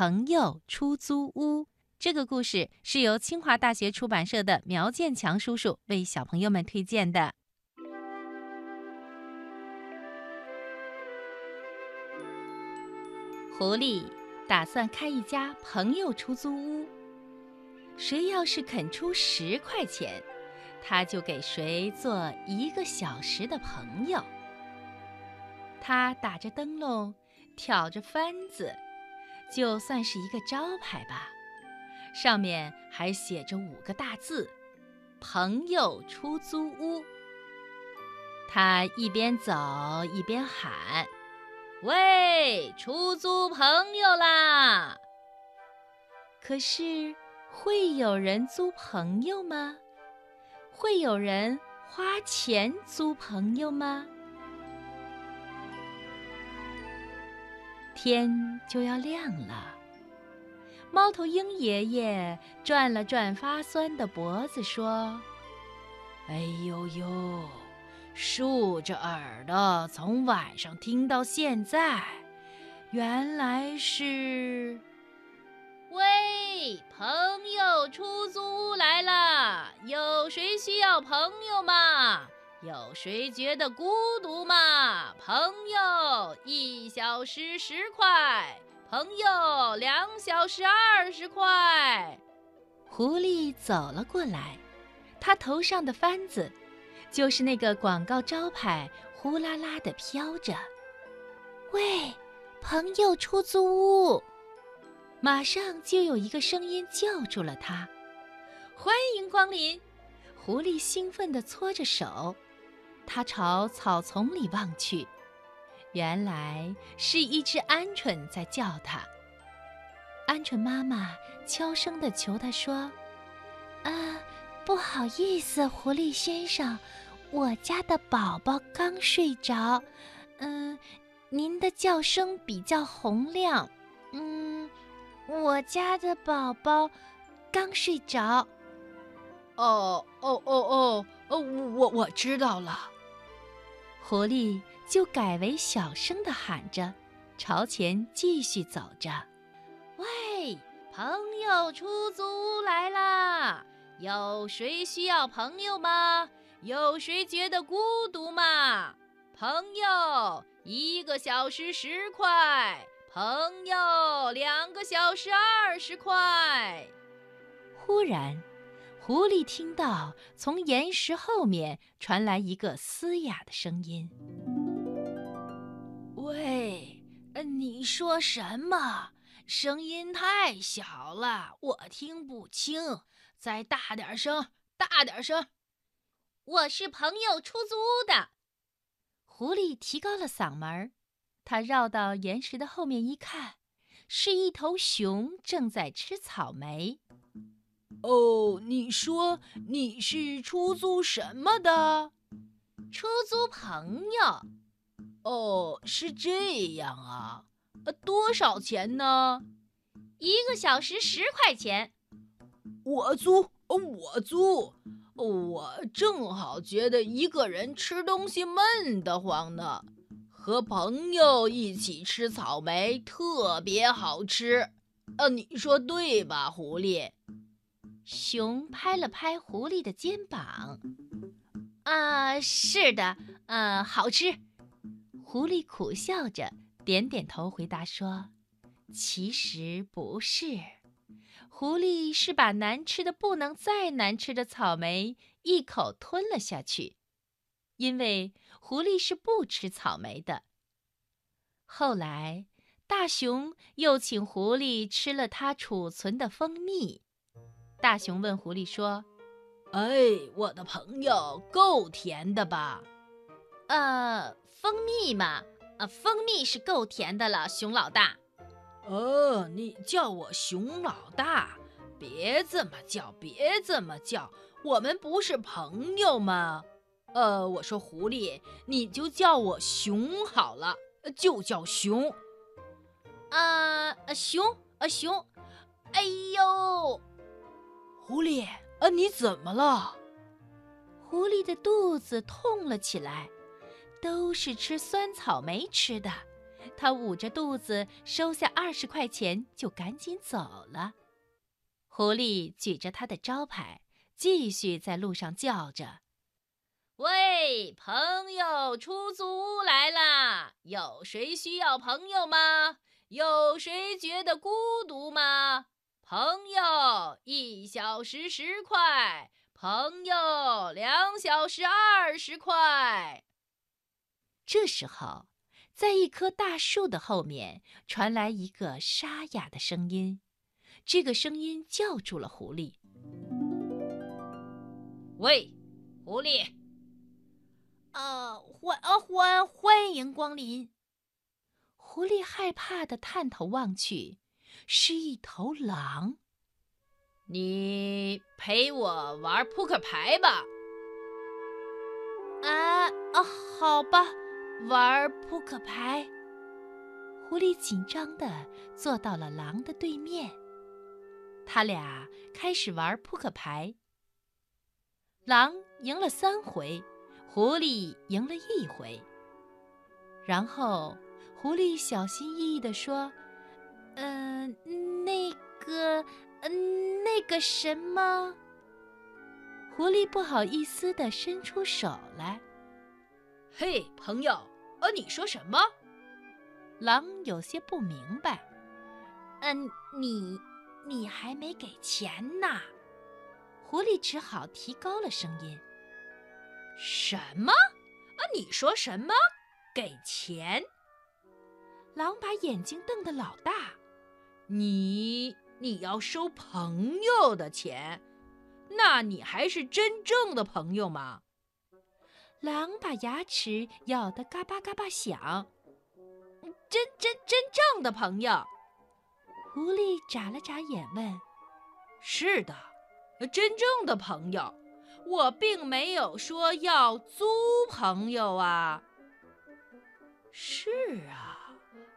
朋友出租屋》。这个故事是由清华大学出版社的苗建强叔叔为小朋友们推荐的。狐狸打算开一家朋友出租屋，谁要是肯出十块钱，他就给谁做一个小时的朋友。他打着灯笼，挑着幡子，就算是一个招牌吧。上面还写着五个大字：“朋友出租屋。”他一边走一边喊：“喂，出租朋友啦！”可是，会有人租朋友吗？会有人花钱租朋友吗？天就要亮了。猫头鹰爷爷转了转发酸的脖子，说：“哎呦呦，竖着耳朵从晚上听到现在，原来是……喂，朋友出租屋来了，有谁需要朋友吗？有谁觉得孤独吗？朋友，一小时十块。”朋友，两小时二十块。狐狸走了过来，他头上的幡子，就是那个广告招牌，呼啦啦地飘着。喂，朋友出租屋！马上就有一个声音叫住了他：“欢迎光临！”狐狸兴奋地搓着手，他朝草丛里望去。原来是一只鹌鹑在叫它。鹌鹑妈妈悄声地求他说：“啊，不好意思，狐狸先生，我家的宝宝刚睡着。嗯，您的叫声比较洪亮。嗯，我家的宝宝刚睡着。哦哦哦哦哦，我我知道了。”狐狸。就改为小声的喊着，朝前继续走着。喂，朋友出租屋来啦！有谁需要朋友吗？有谁觉得孤独吗？朋友，一个小时十块；朋友，两个小时二十块。忽然，狐狸听到从岩石后面传来一个嘶哑的声音。喂，你说什么？声音太小了，我听不清。再大点声，大点声。我是朋友出租屋的。狐狸提高了嗓门，他绕到岩石的后面一看，是一头熊正在吃草莓。哦，你说你是出租什么的？出租朋友。哦，是这样啊，呃，多少钱呢？一个小时十块钱。我租，我租，我正好觉得一个人吃东西闷得慌呢，和朋友一起吃草莓特别好吃。呃，你说对吧，狐狸？熊拍了拍狐狸的肩膀。啊，是的，呃，好吃。狐狸苦笑着，点点头，回答说：“其实不是，狐狸是把难吃的不能再难吃的草莓一口吞了下去，因为狐狸是不吃草莓的。后来，大熊又请狐狸吃了他储存的蜂蜜。大熊问狐狸说：‘哎，我的朋友，够甜的吧？’呃。”蜂蜜嘛，啊，蜂蜜是够甜的了，熊老大。哦，你叫我熊老大，别这么叫，别这么叫，我们不是朋友吗？呃，我说狐狸，你就叫我熊好了，就叫熊。啊，熊，啊熊，哎呦，狐狸，啊你怎么了？狐狸的肚子痛了起来。都是吃酸草莓吃的，他捂着肚子收下二十块钱，就赶紧走了。狐狸举着他的招牌，继续在路上叫着：“喂，朋友，出租屋来啦！有谁需要朋友吗？有谁觉得孤独吗？朋友，一小时十块；朋友，两小时二十块。”这时候。在一棵大树的后面传来一个沙哑的声音，这个声音叫住了狐狸：“喂，狐狸！啊，欢啊欢欢迎光临！”狐狸害怕的探头望去，是一头狼。“你陪我玩扑克牌吧。”“啊啊，好吧。”玩扑克牌，狐狸紧张的坐到了狼的对面。他俩开始玩扑克牌。狼赢了三回，狐狸赢了一回。然后，狐狸小心翼翼地说：“什么。”狐狸不好意思地伸出手来。嘿，朋友，呃，你说什么？狼有些不明白。嗯，你，你还没给钱呢。狐狸只好提高了声音。什么？啊，你说什么？给钱？狼把眼睛瞪得老大。你，你要收朋友的钱？那你还是真正的朋友吗？狼把牙齿咬得嘎巴嘎巴响，真真真正的朋友。狐狸眨了眨眼问：“是的，真正的朋友。我并没有说要租朋友啊。”是啊，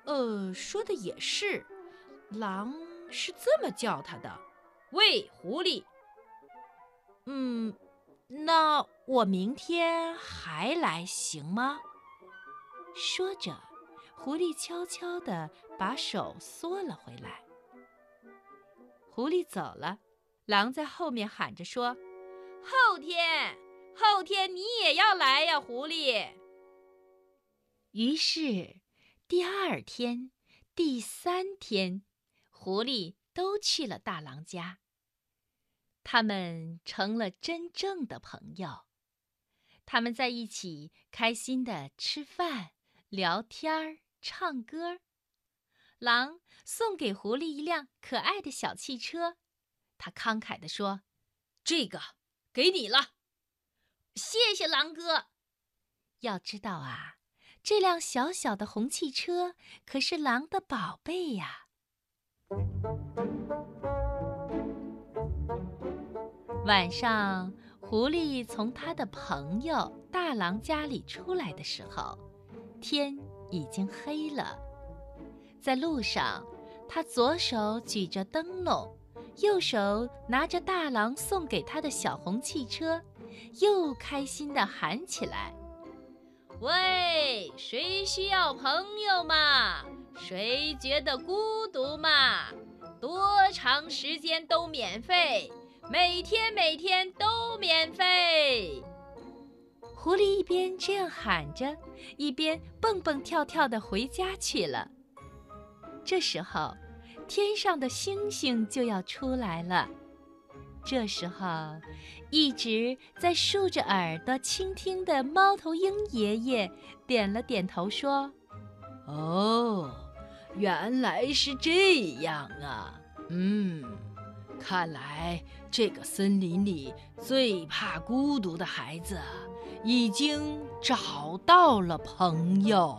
呃，说的也是。狼是这么叫他的。喂，狐狸。嗯。那我明天还来行吗？说着，狐狸悄悄地把手缩了回来。狐狸走了，狼在后面喊着说：“后天，后天你也要来呀，狐狸。”于是，第二天、第三天，狐狸都去了大狼家。他们成了真正的朋友，他们在一起开心的吃饭、聊天儿、唱歌。狼送给狐狸一辆可爱的小汽车，他慷慨地说：“这个给你了，谢谢狼哥。要知道啊，这辆小小的红汽车可是狼的宝贝呀。”晚上，狐狸从他的朋友大狼家里出来的时候，天已经黑了。在路上，他左手举着灯笼，右手拿着大狼送给他的小红汽车，又开心地喊起来：“喂，谁需要朋友吗？谁觉得孤独吗？多长时间都免费。”每天每天都免费。狐狸一边这样喊着，一边蹦蹦跳跳地回家去了。这时候，天上的星星就要出来了。这时候，一直在竖着耳朵倾听的猫头鹰爷爷点了点头，说：“哦，原来是这样啊，嗯。”看来，这个森林里最怕孤独的孩子已经找到了朋友。